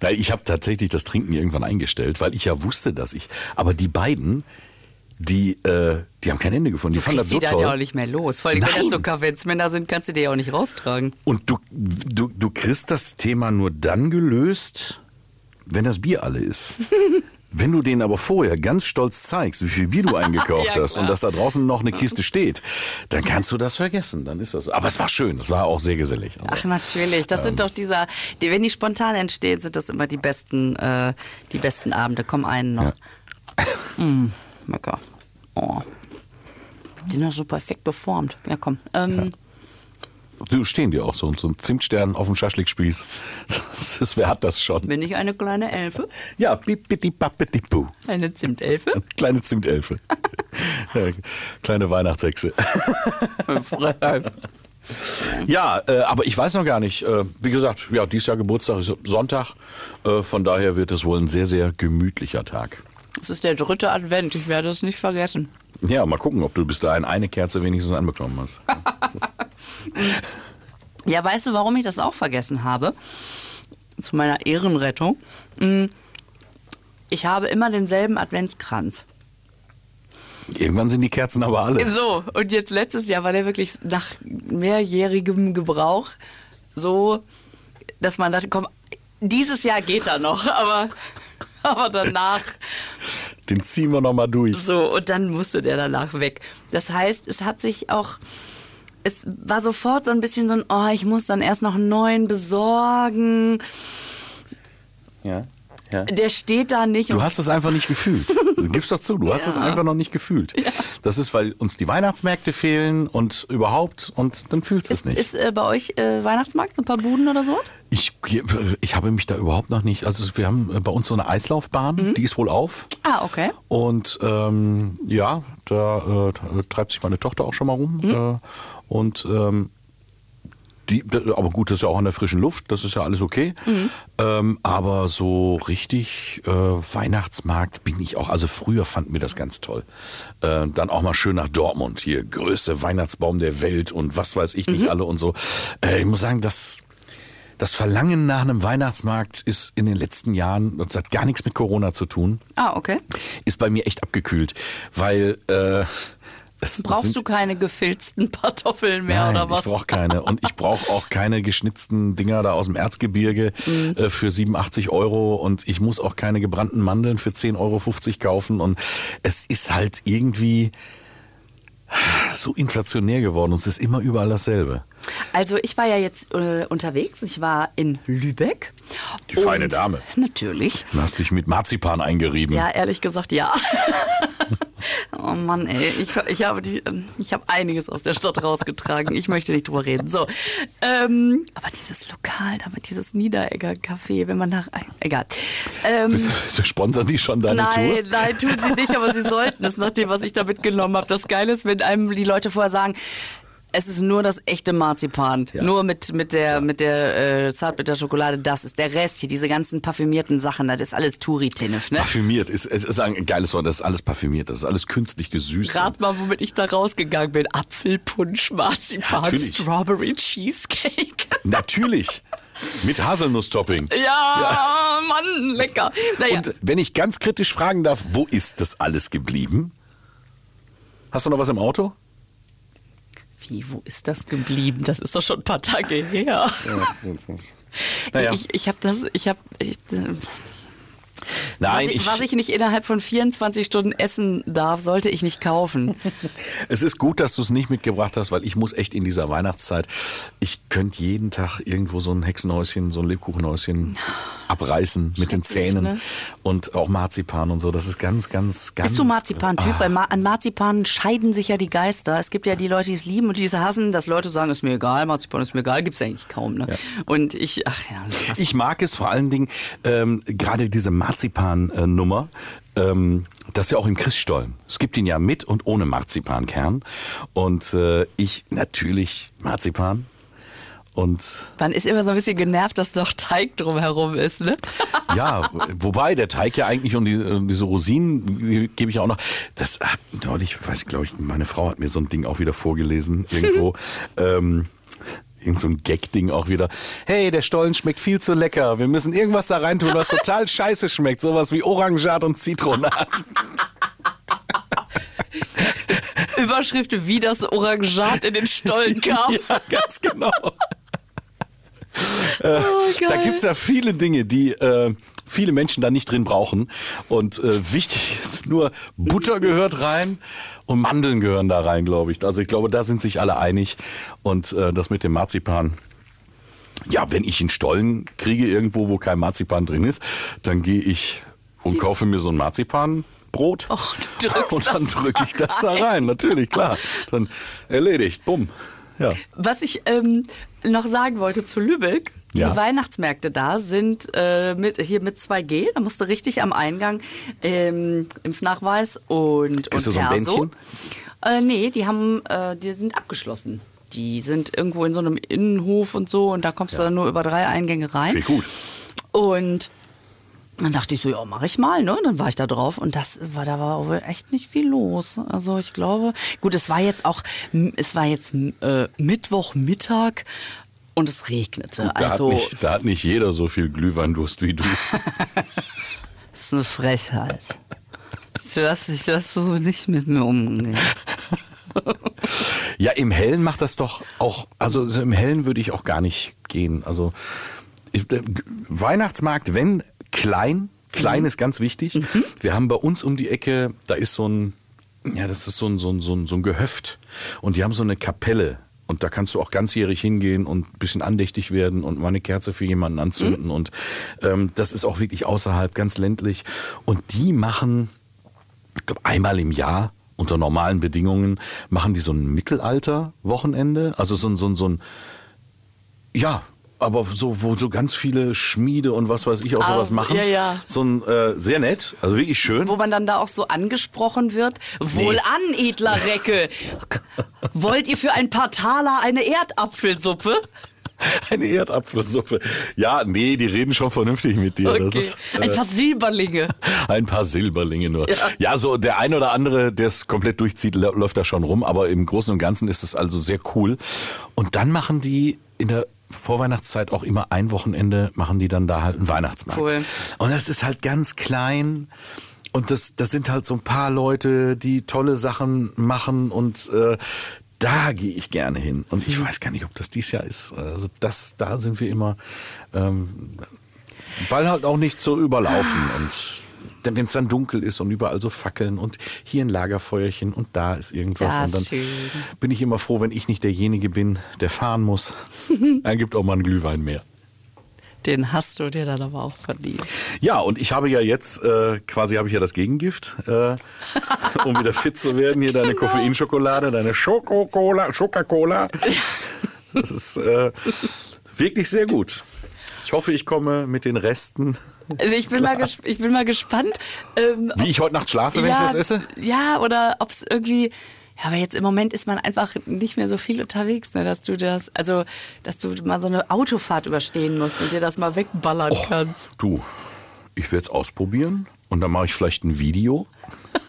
Nein, ich habe tatsächlich das Trinken irgendwann eingestellt, weil ich ja wusste, dass ich. Aber die beiden, die, äh, die haben kein Ende gefunden. Die Du fanden das so die dann ja auch toll. nicht mehr los. Vor allem, wenn Nein. das so Kavenzmänner sind, kannst du die ja auch nicht raustragen. Und du, du, du kriegst das Thema nur dann gelöst, wenn das Bier alle ist. Wenn du denen aber vorher ganz stolz zeigst, wie viel Bier du eingekauft Ja, hast und dass da draußen noch eine Kiste steht, dann kannst du das vergessen. Dann ist das. Aber es war schön. Es war auch sehr gesellig. Also, Ach natürlich, das Ähm. sind doch dieser, die, wenn die spontan entstehen, sind das immer die besten, äh, die besten Abende. Komm einen noch. Mm, lecker. Oh. Die sind doch so perfekt geformt. Ja, komm. Ähm, Du stehen dir auch so, so ein Zimtstern auf dem Schaschlikspieß. Das ist, wer hat das schon? Bin ich eine kleine Elfe? Ja, bipiti bappiti bu. Eine Zimtelfe? Kleine Zimtelfe. Kleine Weihnachtshexe. Ja, äh, aber ich weiß noch gar nicht. Äh, wie gesagt, ja, dieses Jahr Geburtstag ist Sonntag. Äh, von daher wird es wohl ein sehr, sehr gemütlicher Tag. Es ist der dritte Advent, ich werde es nicht vergessen. Ja, mal gucken, ob du bis dahin eine Kerze wenigstens anbekommen hast. Ja, weißt du, warum ich das auch vergessen habe? Zu meiner Ehrenrettung. Mm, Ich habe immer denselben Adventskranz. Irgendwann sind die Kerzen aber alle. So, und jetzt letztes Jahr war der wirklich nach mehrjährigem Gebrauch so, dass man dachte, komm, dieses Jahr geht er noch, aber Aber danach, Den ziehen wir nochmal durch. so, und dann musste der danach weg. Das heißt, es hat sich auch, es war sofort so ein bisschen so ein, oh, ich muss dann erst noch einen neuen besorgen. Ja. ja. Der steht da nicht. Du hast es einfach nicht gefühlt. Gib's doch zu, du hast es Ja. einfach noch nicht gefühlt. Das ist, weil uns die Weihnachtsmärkte fehlen und überhaupt und dann fühlst du es nicht. ist äh, bei euch äh, Weihnachtsmarkt, so ein paar Buden oder so? Ich, ich habe mich da überhaupt noch nicht. Also wir haben bei uns so eine Eislaufbahn, die ist wohl auf. Ah, okay. Und ähm, ja, da äh, treibt sich meine Tochter auch schon mal rum. Äh, und ähm, die, aber gut, das ist ja auch an der frischen Luft, das ist ja alles okay. Ähm, aber so richtig äh, Weihnachtsmarkt bin ich auch. Also früher fand mir das ganz toll. Äh, dann auch mal schön nach Dortmund, hier größte Weihnachtsbaum der Welt und was weiß ich nicht alle und so. Äh, ich muss sagen, das das Verlangen nach einem Weihnachtsmarkt ist in den letzten Jahren, das hat gar nichts mit Corona zu tun, Ah, okay. ist bei mir echt abgekühlt, weil äh, es Brauchst du keine gefilzten Kartoffeln mehr Nein, oder was? ich brauche keine. Und ich brauche auch keine geschnitzten Dinger da aus dem Erzgebirge Mhm. äh, für 87 Euro. Und ich muss auch keine gebrannten Mandeln für 10,50 Euro kaufen. Und es ist halt irgendwie so inflationär geworden. Und es ist immer überall dasselbe. Also ich war ja jetzt äh, unterwegs. Ich war in Lübeck. Die feine Dame. Natürlich. Du hast dich mit Marzipan eingerieben. Ja, ehrlich gesagt, ja. oh Mann, ey. Ich, ich, habe die, ähm, ich habe einiges aus der Stadt rausgetragen. Ich möchte nicht drüber reden. So. Ähm, aber dieses Lokal, da mit dieses Niederegger Café, wenn man nach. Egal. Ähm, Sponsern die schon deine Nein, Tour? nein, tun sie nicht, aber sie sollten es, nach dem, was ich da mitgenommen habe. Das Geile ist, wenn einem die Leute vorher sagen, es ist nur das echte Marzipan. Ja. Nur mit, mit der, mit der äh, Zartbitterschokolade, das ist der Rest hier, diese ganzen parfümierten Sachen, das ist alles Touri-Tinnef, ne? Parfümiert ist, es ist ein geiles Wort, das ist alles parfümiert, das ist alles künstlich gesüßt. Rat mal, womit ich da rausgegangen bin. Apfelpunsch, Marzipan, natürlich. Strawberry Cheesecake. Natürlich. Mit Haselnuss-Topping. Ja, Mann, lecker. Naja, Und wenn ich ganz kritisch fragen darf, wo ist das alles geblieben? Hast du noch was im Auto? Wie, wo ist das geblieben? Das ist doch schon ein paar Tage her. Naja. Ich, ich habe das, ich habe, Nein, was, ich, ich, was ich nicht innerhalb von 24 Stunden essen darf, sollte ich nicht kaufen. es ist gut, dass du es nicht mitgebracht hast, weil ich muss echt in dieser Weihnachtszeit, ich könnte jeden Tag irgendwo so ein Hexenhäuschen, so ein Lebkuchenhäuschen abreißen mit den Zähnen ne? und auch Marzipan und so. Das ist ganz, ganz, ganz. Bist du Marzipan-Typ? Ah. Weil an Marzipan scheiden sich ja die Geister. Es gibt ja die Leute, die es lieben und die es hassen, dass Leute sagen, ist mir egal, Marzipan ist mir egal, gibt's eigentlich kaum. Ne? Und ich, ach ja. Ich mag es vor allen Dingen, ähm, gerade diese Marzipan-Nummer, ähm, das ist ja auch im Christstollen. Es gibt ihn ja mit und ohne Marzipankern. Und äh, ich natürlich Marzipan. Und Man ist immer so ein bisschen genervt, dass noch Teig drumherum ist, ne? ja, wobei der Teig ja eigentlich und die, und diese Rosinen die gebe ich auch noch. Das hat neulich, weiß ich, glaube ich, meine Frau hat mir so ein Ding auch wieder vorgelesen irgendwo. ähm, Irgend so ein Gag-Ding auch wieder. Hey, der Stollen schmeckt viel zu lecker. Wir müssen irgendwas da reintun, was total scheiße schmeckt. Sowas wie Orangat und Zitronat. Überschrift, wie das Orangat in den Stollen kam. ja, ganz genau. Oh, Da geil. gibt's ja viele Dinge, die äh, viele Menschen da nicht drin brauchen. Und äh, wichtig ist nur, Butter gehört rein und Mandeln gehören da rein, glaube ich. Also ich glaube, da sind sich alle einig. Und äh, das mit dem Marzipan. Ja, wenn ich einen Stollen kriege irgendwo, wo kein Marzipan drin ist, dann gehe ich und kaufe mir so ein Marzipanbrot. Och, und dann drücke ich da das da rein, natürlich, klar. Dann erledigt, bumm. Ja. Was ich ähm, noch sagen wollte zu Lübeck, die Ja. Weihnachtsmärkte da sind äh, mit, hier mit 2G, da musst du richtig am Eingang ähm, Impfnachweis und, Ist und das so ein. Bändchen? Äh, nee, die haben, äh, die sind abgeschlossen. Die sind irgendwo in so einem Innenhof und so und da kommst du dann nur über drei Eingänge rein. Finde ich gut. Und dann dachte ich so, ja, mach ich mal, ne? Dann war ich da drauf und das war, da war wohl echt nicht viel los. Also ich glaube, gut, es war jetzt auch, es war jetzt äh, Mittwochmittag und es regnete. Da, also hat nicht, da hat nicht jeder so viel Glühweindurst wie du. das ist eine Frechheit. Lass dich das so nicht mit mir umgehen. Ja, im Hellen macht das doch auch, also so im Hellen würde ich auch gar nicht gehen. Also ich, Weihnachtsmarkt, wenn klein, Klein ist ganz wichtig. Wir haben bei uns um die Ecke, da ist so ein, ja, das ist so ein, so ein, so ein, so ein Gehöft. Und die haben so eine Kapelle. Und da kannst du auch ganzjährig hingehen und ein bisschen andächtig werden und mal eine Kerze für jemanden anzünden. Und ähm, das ist auch wirklich außerhalb, ganz ländlich. Und die machen, ich glaube, einmal im Jahr unter normalen Bedingungen machen die so ein Mittelalter-Wochenende. Also so ein, so ein, so ein, ja, aber so, wo so ganz viele Schmiede und was weiß ich auch sowas Also, machen. ja, ja. So ein, äh, sehr nett, also wirklich schön. Wo man dann da auch so angesprochen wird. Wohlan, edler Recke. Wollt ihr für ein paar Taler eine Erdapfelsuppe? Eine Erdapfelsuppe. Ja, nee, die reden schon vernünftig mit dir. Okay. ist, äh, Ein paar Silberlinge. Ein paar Silberlinge nur. Ja. Ja. so der ein oder andere, der es komplett durchzieht, lä- läuft da schon rum. Aber im Großen und Ganzen ist es also sehr cool. Und dann machen die in der Vorweihnachtszeit auch immer ein Wochenende, machen die dann da halt einen Weihnachtsmarkt. Cool. Und das ist halt ganz klein. Und das, das sind halt so ein paar Leute, die tolle Sachen machen und äh, da gehe ich gerne hin. Und ich weiß gar nicht, ob das dies Jahr ist. Also das, da sind wir immer, ähm, weil halt auch nicht so überlaufen und wenn es dann dunkel ist und überall so Fackeln und hier ein Lagerfeuerchen und da ist irgendwas Das und dann schön. bin ich immer froh, wenn ich nicht derjenige bin, der fahren muss. dann gibt auch mal einen Glühwein mehr. Den hast du dir dann aber auch verdient. Ja, und ich habe ja jetzt, äh, quasi habe ich ja das Gegengift, äh, um wieder fit zu werden. Hier deine Koffeinschokolade, deine Schokocola, Schokacola. Das ist äh, wirklich sehr gut. Ich hoffe, ich komme mit den Resten, Also ich bin, mal, ges ich bin mal gespannt. Ähm, wie ich heute Nacht schlafe, wenn ich das esse. Ja, oder ob es irgendwie. Ja, aber jetzt im Moment ist man einfach nicht mehr so viel unterwegs, ne, dass du das, also, dass du mal so eine Autofahrt überstehen musst und dir das mal wegballern Oh, kannst. du, ich werde es ausprobieren und dann mache ich vielleicht ein Video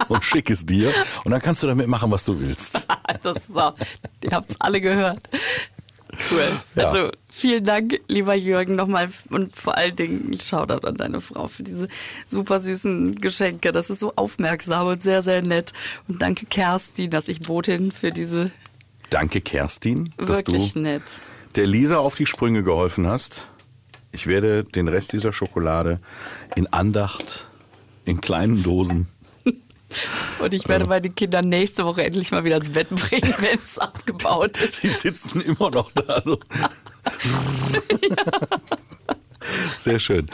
und schicke es dir und dann kannst du damit machen, was du willst. Das ist so. Ihr habt es alle gehört. Cool. Ja. Also vielen Dank, lieber Jürgen, nochmal und vor allen Dingen Shoutout an deine Frau für diese super süßen Geschenke. Das ist so aufmerksam und sehr, sehr nett. Und danke Kerstin, dass ich Botin für diese Danke, Kerstin, dass wirklich du nett. der Lisa auf die Sprünge geholfen hast. Ich werde den Rest dieser Schokolade in Andacht in kleinen Dosen. Und ich werde meine Kinder nächste Woche endlich mal wieder ins Bett bringen, wenn es abgebaut ist. Sie sitzen immer noch da. So. Sehr schön.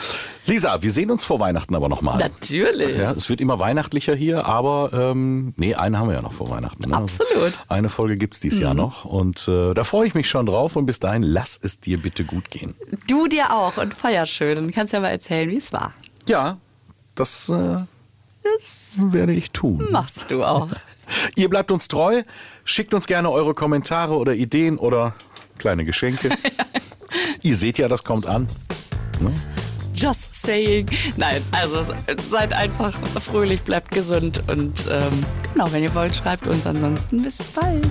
Lisa, wir sehen uns vor Weihnachten aber nochmal. Natürlich. Ja, es wird immer weihnachtlicher hier, aber ähm, nee, einen haben wir ja noch vor Weihnachten. Ne? Absolut. Eine Folge gibt's dieses Jahr noch und äh, da freue ich mich schon drauf und bis dahin lass es dir bitte gut gehen. Du dir auch und feier schön. Und kannst ja mal erzählen, wie es war. Ja, das, äh, das werde ich tun. Machst du auch. Ihr bleibt uns treu, schickt uns gerne eure Kommentare oder Ideen oder kleine Geschenke. Ihr seht ja, das kommt an. Just saying. Nein, also seid einfach fröhlich, bleibt gesund und ähm, genau, wenn ihr wollt, schreibt uns. Ansonsten bis bald.